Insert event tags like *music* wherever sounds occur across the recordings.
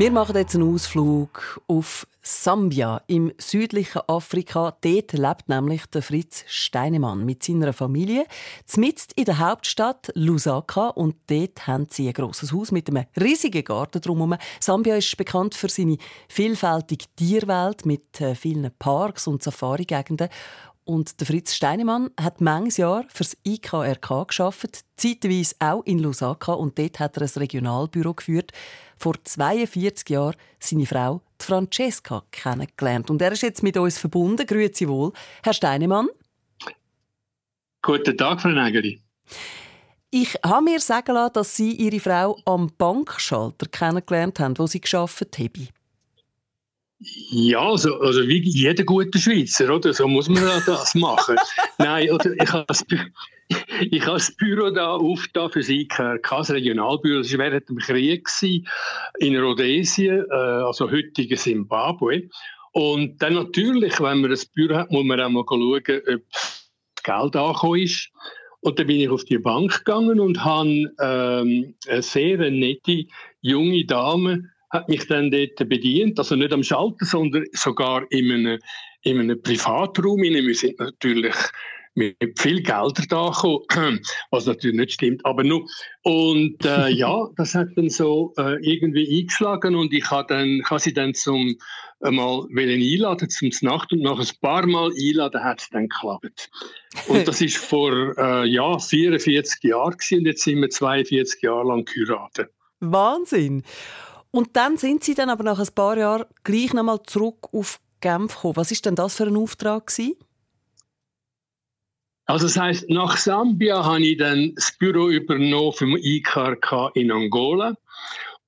Wir machen jetzt einen Ausflug auf Sambia im südlichen Afrika. Dort lebt nämlich der Fritz Steinemann mit seiner Familie. Zmitzt in der Hauptstadt Lusaka und dort haben sie ein grosses Haus mit einem riesigen Garten drumherum. Sambia ist bekannt für seine vielfältige Tierwelt mit äh, vielen Parks und Safari-Gegenden. Und der Fritz Steinemann hat manches Jahr fürs IKRK geschafft, zeitweise auch in Lusaka und dort hat er ein Regionalbüro geführt. Vor 42 Jahren seine Frau die Francesca kennengelernt und er ist jetzt mit uns verbunden. Grüezi wohl, Herr Steinemann. Guten Tag, Frau Nägeli. Ich habe mir sagen lassen, dass Sie Ihre Frau am Bankschalter kennengelernt haben, wo sie geschafft haben. Ja, also, also wie jeder gute Schweizer, oder? So muss man das machen. *laughs* Nein, oder ich habe das, *laughs* ich habe das Büro da aufgetan für Sie, das Regionalbüro. Das war während dem Krieg in Rhodesien, äh, also heutigen Zimbabwe. Und dann natürlich, wenn man das Büro hat, muss man auch mal schauen, ob Geld angekommen ist. Und dann bin ich auf die Bank gegangen und habe ähm, eine sehr nette junge Dame hat mich dann dort bedient, also nicht am Schalter, sondern sogar in einem, in einem Privatraum. Wir sind natürlich mit viel Geld da gekommen, *clears throat* was natürlich nicht stimmt, aber nur. Und äh, *laughs* ja, das hat dann so äh, irgendwie eingeschlagen und ich habe dann, ich habe sie dann zum einmal einladen zum Nacht und nach ein paar Mal einladen hat es dann geklappt. Und das ist vor äh, ja, 44 Jahren gewesen, und jetzt sind wir 42 Jahre lang geheiratet. Wahnsinn! Und dann sind Sie dann aber nach ein paar Jahren gleich nochmal zurück auf Genf gekommen. Was ist denn das für ein Auftrag gewesen? Also das heißt, nach Sambia habe ich dann das Büro übernommen vom IKRK in Angola.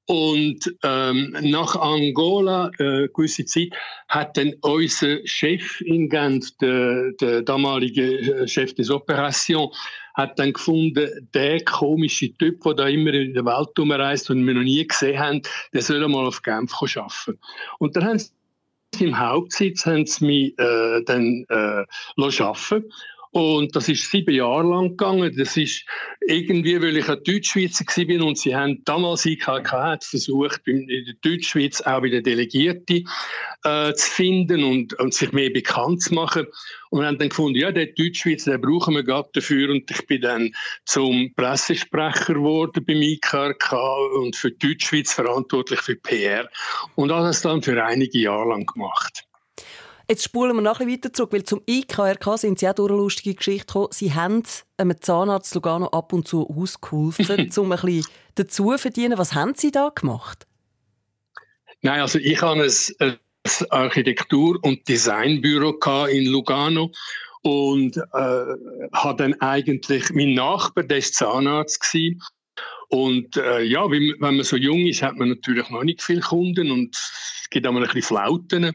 Und ähm, nach Angola, äh, gewisse Zeit, hat dann unser Chef in Genf, der, der damalige äh, Chef des Operations, hat dann gefunden, der komische Typ, der da immer in der Welt rumreist und wir noch nie gesehen haben, der soll mal auf Genf arbeiten. Und dann haben sie im Hauptsitz haben sie mich äh, dann äh, arbeiten und das ist sieben Jahre lang gegangen. Das ist irgendwie, weil ich ein Deutschschweizer war und sie haben damals IKK hat versucht, in der Deutschschweiz auch wieder Delegierte äh, zu finden und, und sich mehr bekannt zu machen. Und wir haben dann gefunden, ja, der Deutschschweizer, den brauchen wir gerade dafür. Und ich bin dann zum Pressesprecher geworden beim IKK und für die Deutschschweiz verantwortlich für PR. Und habe das dann für einige Jahre lang gemacht. Jetzt spulen wir noch ein weiter zurück, weil zum IKRK sind Sie auch durch eine lustige Geschichte gekommen. Sie haben einem Zahnarzt Lugano ab und zu ausgeholfen, *laughs* um ein bisschen dazu zu verdienen. Was haben Sie da gemacht? Nein, also ich habe ein, ein Architektur- und Designbüro in Lugano und äh, habe dann eigentlich, mein Nachbar, der war Zahnarzt gewesen, und äh, ja, wenn, wenn man so jung ist, hat man natürlich noch nicht viele Kunden und es gibt auch mal ein bisschen Flauten.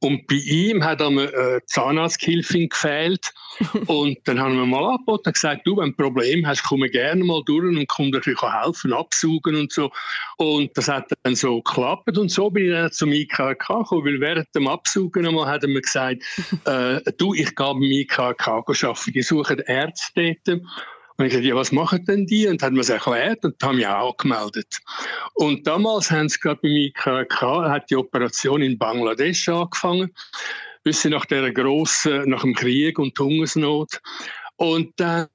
Und bei ihm hat einmal eine Zahnarzthilfin gefehlt. *laughs* und dann haben wir mal angeboten und gesagt, du, wenn du ein Problem hast, komm gerne mal durch und komm dir helfen, absaugen und so. Und das hat dann so geklappt und so bin ich dann zum IKK gekommen, weil während dem Absaugen einmal hat er mir gesagt, *laughs* äh, du, ich gehe beim IKK arbeiten, die suchen Ärzte dort. Und ich sagte, ja, was machen denn die? Und haben mir es erklärt und haben mich auch gemeldet. Und damals haben sie gerade bei mir hat die Operation in Bangladesch angefangen, bis sie nach der grossen, nach dem Krieg und Hungersnot. Und dann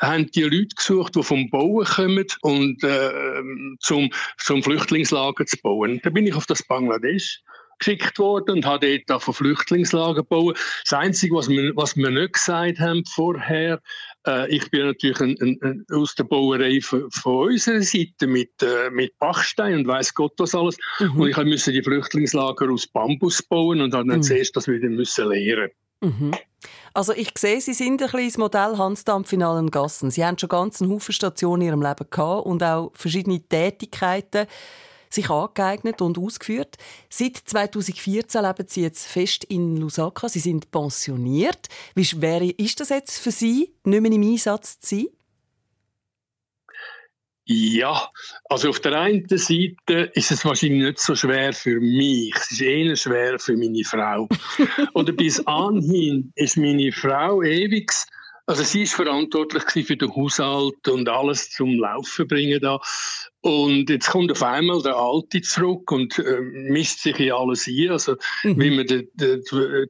haben die Leute gesucht, die vom Bauen kommen und äh, zum, zum Flüchtlingslager zu bauen. Da bin ich auf das Bangladesch geschickt worden und habe dort von Flüchtlingslager bauen. Das Einzige, was wir, was wir nicht gesagt haben vorher, äh, ich bin natürlich ein, ein, ein, aus der Bauerei von, von unserer Seite mit, äh, mit Bachstein und weiß Gott was alles. Mhm. Und ich musste die Flüchtlingslager aus Bambus bauen und habe dann mhm. zuerst das wieder müssen lernen. Mhm. Also ich sehe, Sie sind ein kleines Modell Hansdampf in allen Gassen. Sie haben schon ganz einen Haufen Stationen in Ihrem Leben gehabt und auch verschiedene Tätigkeiten. Sich angeeignet und ausgeführt. Seit 2014 leben Sie jetzt fest in Lusaka. Sie sind pensioniert. Wie schwer ist das jetzt für Sie, nicht mehr im Einsatz zu sein? Ja, also auf der einen Seite ist es wahrscheinlich nicht so schwer für mich, es ist eher schwer für meine Frau. *laughs* Oder bis anhin ist meine Frau ewig also sie ist verantwortlich für den Haushalt und alles zum Laufen bringen da. Und jetzt kommt auf einmal der Alte zurück und äh, mischt sich in alles ein, also mhm. wie man den, den,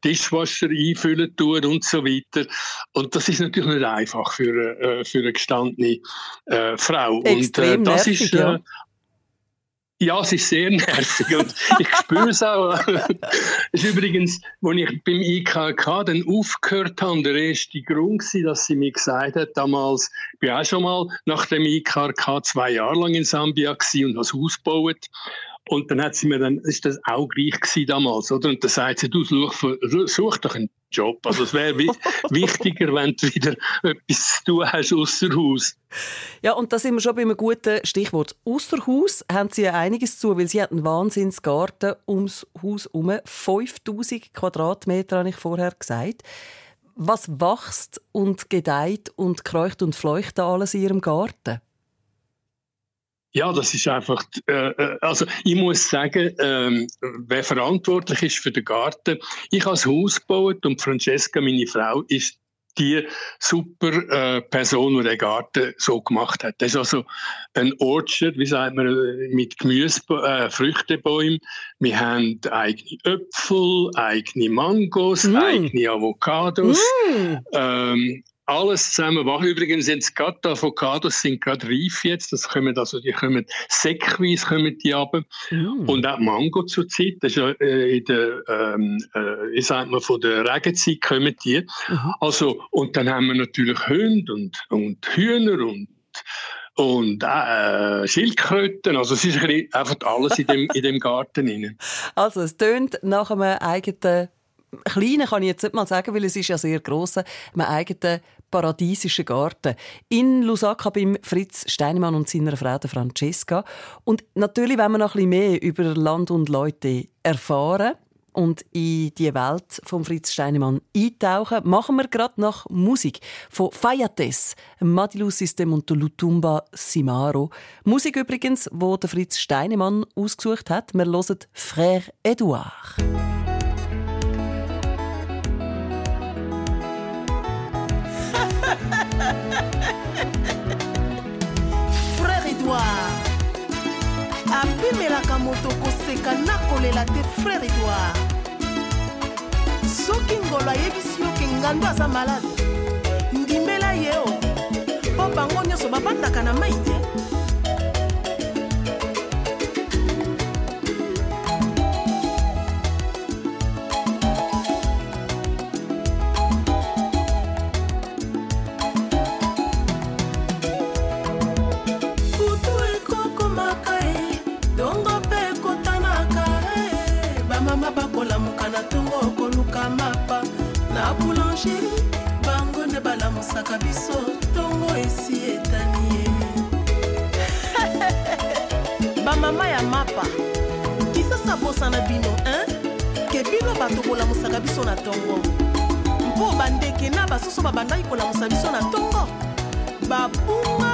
Tischwasser einfüllen tut und so weiter. Und das ist natürlich nicht einfach für, äh, für eine gestandene äh, Frau. Extrem und äh, das nervig, ist, ja. Ja, es ist sehr nervig und ich spüre es auch. *laughs* Es ist übrigens, als ich beim IKK dann aufgehört habe, der erste Grund war, dass sie mir gesagt hat, damals, ich bin auch schon mal nach dem IKK zwei Jahre lang in Sambia und habe das Haus gebaut. Und dann hat sie mir dann, ist das auch gleich gewesen damals, oder? Und dann sagt sie, du such, such doch einen Job. Also es wäre *laughs* wichtiger, wenn du wieder etwas zu tun hast außer Haus. Ja, und da sind wir schon bei einem guten Stichwort. Außer Haus haben Sie ja einiges zu, weil Sie hat einen Wahnsinnsgarten ums Haus herum. 5000 Quadratmeter, habe ich vorher gesagt. Was wächst und gedeiht und kreucht und fleucht da alles in Ihrem Garten? Ja, das ist einfach, äh, äh, also ich muss sagen, ähm, wer verantwortlich ist für den Garten, ich habe das Haus gebaut und Francesca, meine Frau, ist die super äh, Person, die den Garten so gemacht hat. Das ist also ein Orchard, wie sagt man, mit Gemüse, äh, Früchtebäumen. Wir haben eigene Äpfel, eigene Mangos, mm. eigene Avocados. Mm. Ähm, alles zusammen wach. Übrigens jetzt gerade die Avocados sind gerade reif jetzt. Das kommen also, die kommen säckweise kommen die ab. Mm. Und auch Mango zur Zeit. Das ist ja äh, in der, ähm, äh, ich sag mal, von der Regenzeit kommen die. Mhm. Also, und dann haben wir natürlich Hunde und, und Hühner und und äh, Schildkröten. Also es ist ein einfach alles in dem, in dem Garten. Rein. *laughs* Also es tönt nach einem eigenen kleinen kann ich jetzt nicht mal sagen, weil es ist ja sehr gross, einem eigenen paradiesischen Garten in Lusaka beim Fritz Steinemann und seiner Frau Francesca. Und natürlich, wenn wir noch ein bisschen mehr über Land und Leute erfahren und in die Welt von Fritz Steinemann eintauchen, machen wir gerade nach Musik von Fayates, Madilu System und Lutumba Simaro. Musik übrigens, wo der Fritz Steinemann ausgesucht hat. Wir hören Frère Edouard. Apimelaka moto koseka na kolela te frère edouard. Soki ngolo ayebisi yo ke ngando aza malade ndimela ye o. Mpo bango nyonso bavandaka na mai te na ntongo mpo bandeke na basusu babandaki kolamusa biso na ntongo babunga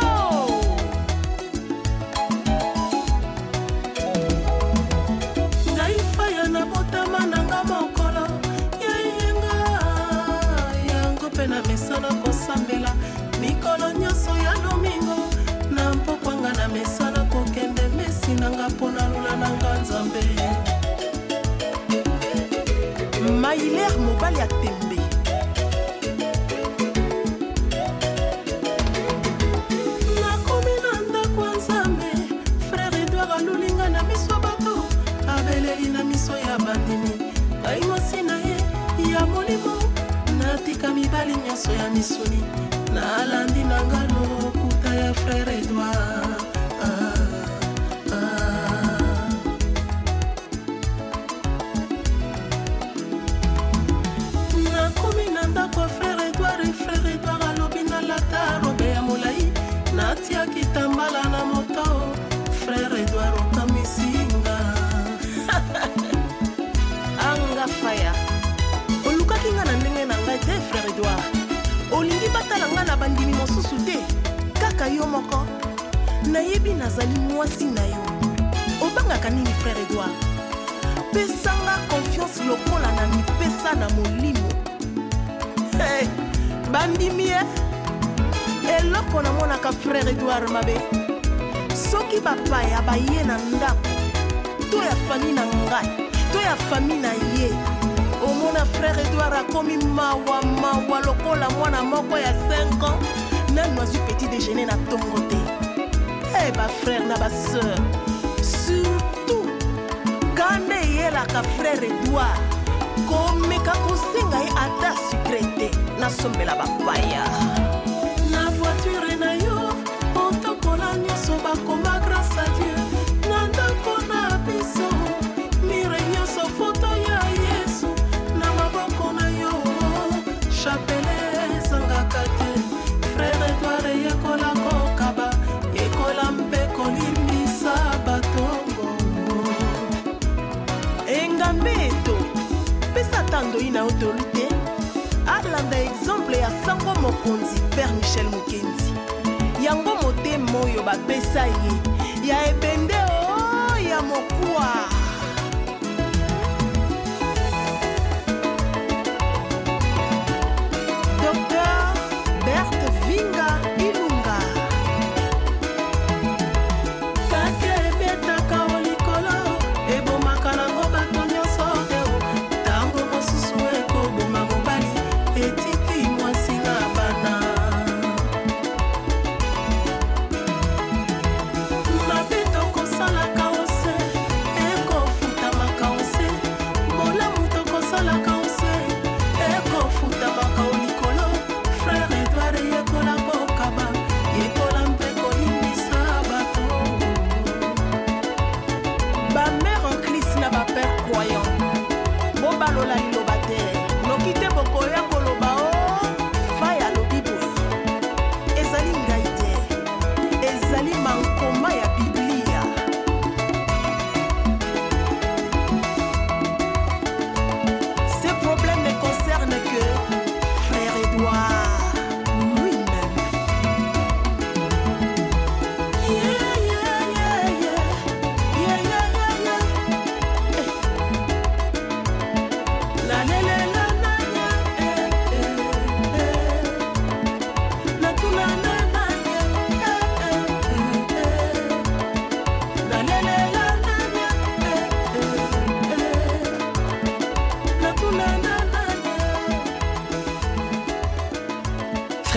ngai faya na botama nanga mokolo mpe na mesana kosambela mikolo nyonso ya lomingo na mpokwanga na mesana kokende mesi nanga mpo nalula nanga nzambe ya bandimi ngai mosi na ye ya molimo natika mibali nyonso ya misuni. Nalandi na nga lokuta ya frere edward kaka yo moko nayebi nazali mwasi na yo. Obangaka nini frère edouard? Pesanga confiance lokola na mipesa na molimo. Hey, bandimi e eloko namonaka frère edouard mabe. Soki bapaya baye na ndako to ya fami na ngai to ya fami na ye omona frère edouard akomi mawa mawa lokola mwana moko ya 5 ans. Nanu azwi petit déjeuner na ntongo te e hey, bafrère na baseur surtout kanda eyelaka frère edouard komeka kosenga ye ata sukre te nasombela bapaya na yo tolu te alanda exemple ya sango mokonzi père michel mokenzi yango motema oyo bapesa ye. Ya ebende o ya mokuwa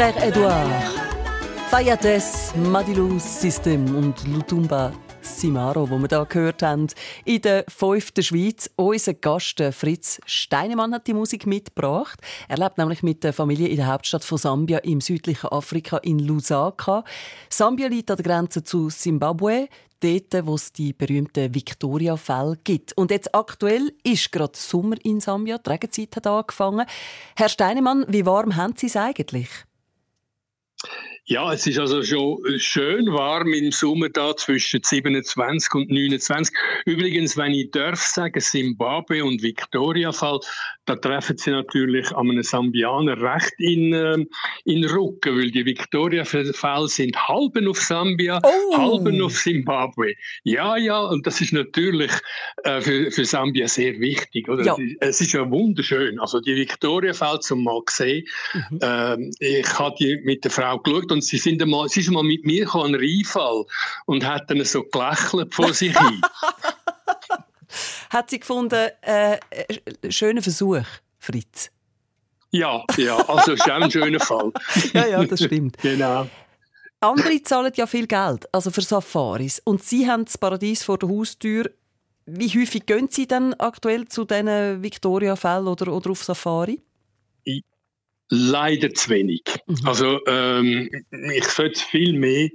Frère Edouard, Fayates, Madilus System und Lutumba Simaro, wo wir da gehört haben, in der fünften Schweiz. Unser Gast Fritz Steinemann hat die Musik mitgebracht. Er lebt nämlich mit der Familie in der Hauptstadt von Sambia im südlichen Afrika in Lusaka. Sambia liegt an der Grenze zu Simbabwe, dort, wo es die berühmten Victoria-Fälle gibt. Und jetzt aktuell ist gerade Sommer in Sambia, die Regenzeit hat angefangen. Herr Steinemann, wie warm haben Sie es eigentlich? Ja, es ist also schon schön warm im Sommer da zwischen 27 und 29. Übrigens, wenn ich darf sagen, Zimbabwe und Victoria-Fall, da treffen sie natürlich an einem Sambianer recht in, ähm, in Rücken, weil die Victoria-Fälle sind halben auf Sambia, Oh. halben auf Zimbabwe. Ja, ja, und das ist natürlich äh, für, für Sambia sehr wichtig. Oder? Ja. Es ist ja wunderschön. Also die Victoria-Fälle zum mal gesehen. Ähm, ich habe die mit der Frau geschaut und sie sind einmal, sie ist mal mit mir an einen Rheinfall und hat dann so gelächelt vor sich hin. *laughs* Hat sie gefunden, äh, äh, schöner Versuch, Fritz? Ja, ja, also ist auch ein schöner Fall. *laughs* Ja, ja, das stimmt. *laughs* Genau. Andere zahlen ja viel Geld, also für Safaris. Und Sie haben das Paradies vor der Haustür. Wie häufig gehen Sie denn aktuell zu diesen Victoria-Fällen oder, oder auf Safari? Leider zu wenig. Mhm. Also ähm, ich sollte viel mehr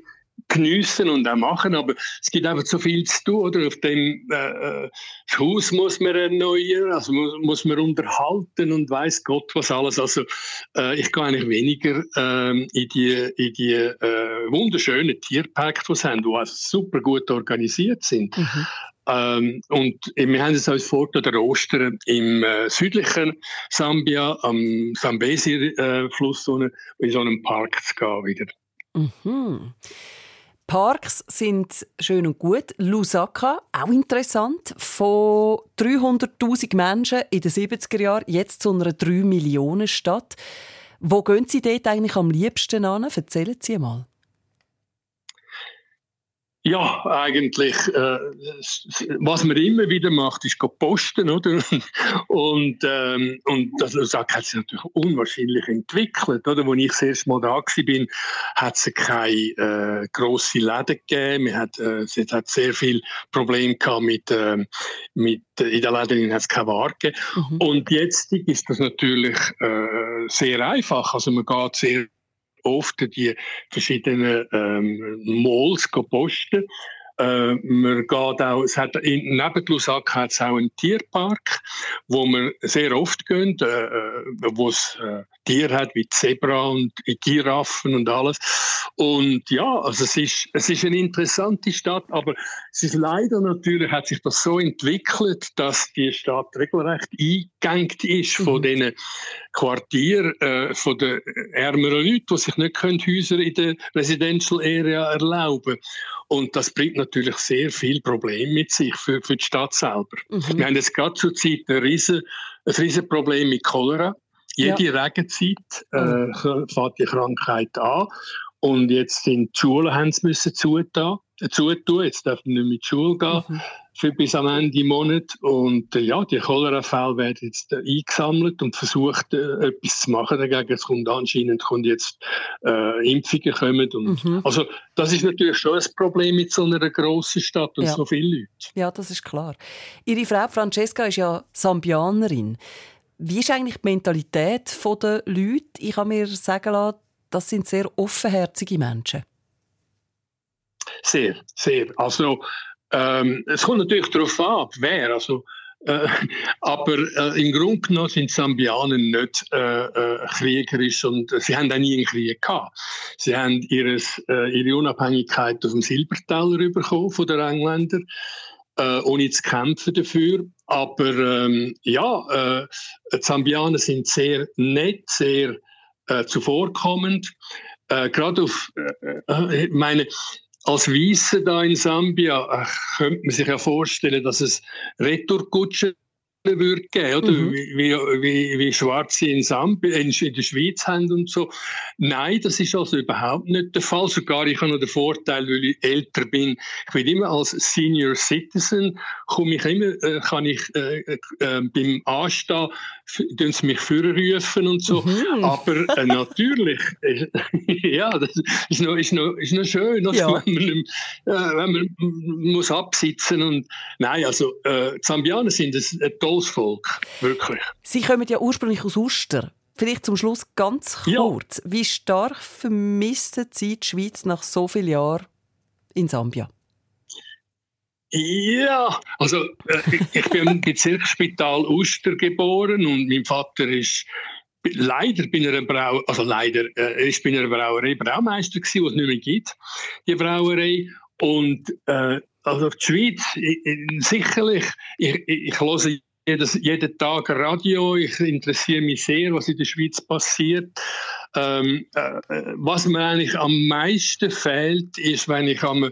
geniessen und auch machen, aber es gibt einfach so viel zu tun. Oder? Auf dem äh, äh, das Haus muss man erneuern, also muss, muss man unterhalten und weiß Gott was alles. Also äh, ich gehe eigentlich weniger ähm, in die, in die äh, wunderschönen Tierparks, die sie haben, die also super gut organisiert sind. Mhm. Ähm, und wir haben es uns vor der Ostern im äh, südlichen Sambia am Sambesi-Fluss in so einem Park zu gehen wieder. Mhm. Parks sind schön und gut. Lusaka, auch interessant. Von 300.000 Menschen in den 70er Jahren jetzt zu einer 3-Millionen-Stadt. Wo gehen Sie dort eigentlich am liebsten an? Erzählen Sie mal. Ja, eigentlich, äh, was man immer wieder macht, ist posten, oder? *laughs* Und, ähm, und das Lusaka hat sich natürlich unwahrscheinlich entwickelt, oder? Als ich das erste Mal da war, bin, hat es keine äh, grossen Läden gegeben. Man hat, äh, es hat sehr viel Probleme gehabt mit, äh, mit in den Läden hat es keine Ware gegeben. Mhm. Und jetzt ist das natürlich äh, sehr einfach. Also man geht sehr oft die verschiedenen ähm, Malls posten. Äh, man geht auch, es hat in, neben Lusaka hat es auch einen Tierpark, wo wir sehr oft gehen, äh, äh wo es äh, Tiere hat wie Zebra und Giraffen und alles. Und ja, also es ist, es ist eine interessante Stadt, aber es ist leider natürlich, hat sich das so entwickelt, dass die Stadt regelrecht eingegangen ist von mhm. diesen Quartieren, äh, von den ärmeren Leuten, die sich nicht können Häuser in der Residential Area erlauben können. Und das bringt natürlich sehr viel Probleme mit sich für, für die Stadt selber. Mhm. Wir haben jetzt gerade zur Zeit ein riesen, ein riesen Problem mit Cholera. Jede ja. Regenzeit äh, mhm. fängt die Krankheit an. Und jetzt sind die Schulen haben müssen zutun, äh, zutun. Jetzt dürfen wir nicht mehr in die Schule gehen. Mhm für bis am Ende Monat. Und äh, ja, die Cholera-Fälle werden jetzt äh, eingesammelt und versucht, äh, etwas zu machen dagegen. Es kommt anscheinend kommt jetzt äh, Impfungen kommen. Und, mhm. Also das ist natürlich schon ein Problem mit so einer grossen Stadt und ja. so vielen Leuten. Ja, das ist klar. Ihre Frau Francesca ist ja Sambianerin. Wie ist eigentlich die Mentalität der Leute? Ich habe mir sagen lassen, das sind sehr offenherzige Menschen. Sehr, sehr. Also ähm, es kommt natürlich darauf an, wer. Also, äh, aber äh, im Grunde genommen sind Sambianer nicht äh, äh, kriegerisch und sie haben auch nie einen Krieg gehabt. Sie haben ihres, äh, ihre Unabhängigkeit auf dem Silberteller bekommen von den Engländern, äh, ohne zu kämpfen dafür. Aber ähm, ja, die Zambianer sind sehr nett, sehr zuvorkommend. Gerade auf, meine, als Weiße da in Sambia könnte man sich ja vorstellen, dass es Retourkutschen würde geben, oder? Mhm. Wie, wie, wie Schwarze in, Sambia, in, der Schweiz haben und so. Nein, das ist also überhaupt nicht der Fall. Sogar ich habe noch den Vorteil, weil ich älter bin. Ich bin immer als Senior Citizen, komme ich immer, äh, kann ich äh, äh, beim Anstehen, tun sie mich vorrufen und so. Mhm. Aber äh, *laughs* natürlich, *laughs* ja, das ist noch, ist noch, ist noch schön, also, ja. wenn, man, äh, wenn man muss absitzen und nein, also äh, Zambianer sind ein, ein tolles Volk, wirklich. Sie kommen ja ursprünglich aus Uster. Vielleicht zum Schluss ganz kurz. Ja. Wie stark vermisst Sie die Schweiz nach so vielen Jahren in Sambia? Ja, also äh, ich bin im Bezirksspital Uster geboren und mein Vater ist leider bin er Brau also leider äh, ist bei einer Brauerei Braumeister gewesen, was es nicht mehr gibt, die Brauerei und äh, also die Schweiz ich, sicherlich ich, ich, ich höre jedes, jeden Tag Radio. Ich interessiere mich sehr, was in der Schweiz passiert. Ähm, äh, was mir eigentlich am meisten fehlt, ist, wenn ich am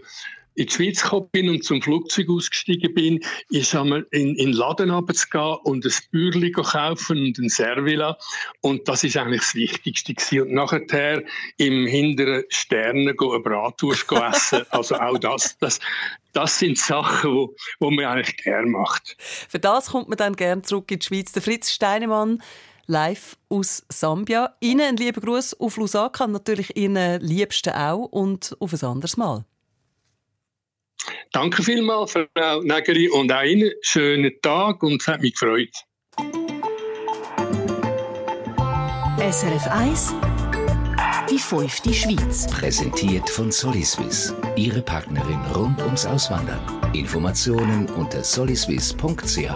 in die Schweiz gekommen bin und zum Flugzeug ausgestiegen bin, ist einmal in, in den Laden runterzugehen und ein Bürli kaufen und ein Servila. Und das ist eigentlich das Wichtigste gewesen. Und nachher im hinteren Sternen eine Bratwurst essen. *laughs* also auch das, das, das sind Sachen, wo, wo man eigentlich gerne macht. Für das kommt man dann gerne zurück in die Schweiz. Der Fritz Steinemann live aus Sambia. Ihnen einen lieben Gruß auf Lusaka, natürlich Ihnen liebsten auch und auf ein anderes Mal. Danke vielmals, Frau Nägeri, und auch Ihnen schönen Tag und es hat mich gefreut. SRF 1 Die fünfte Schweiz. Präsentiert von Soliswiss. Ihre Partnerin rund ums Auswandern. Informationen unter soliswiss.ch.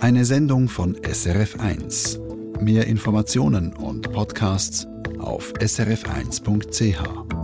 Eine Sendung von SRF 1. Mehr Informationen und Podcasts auf srf1.ch.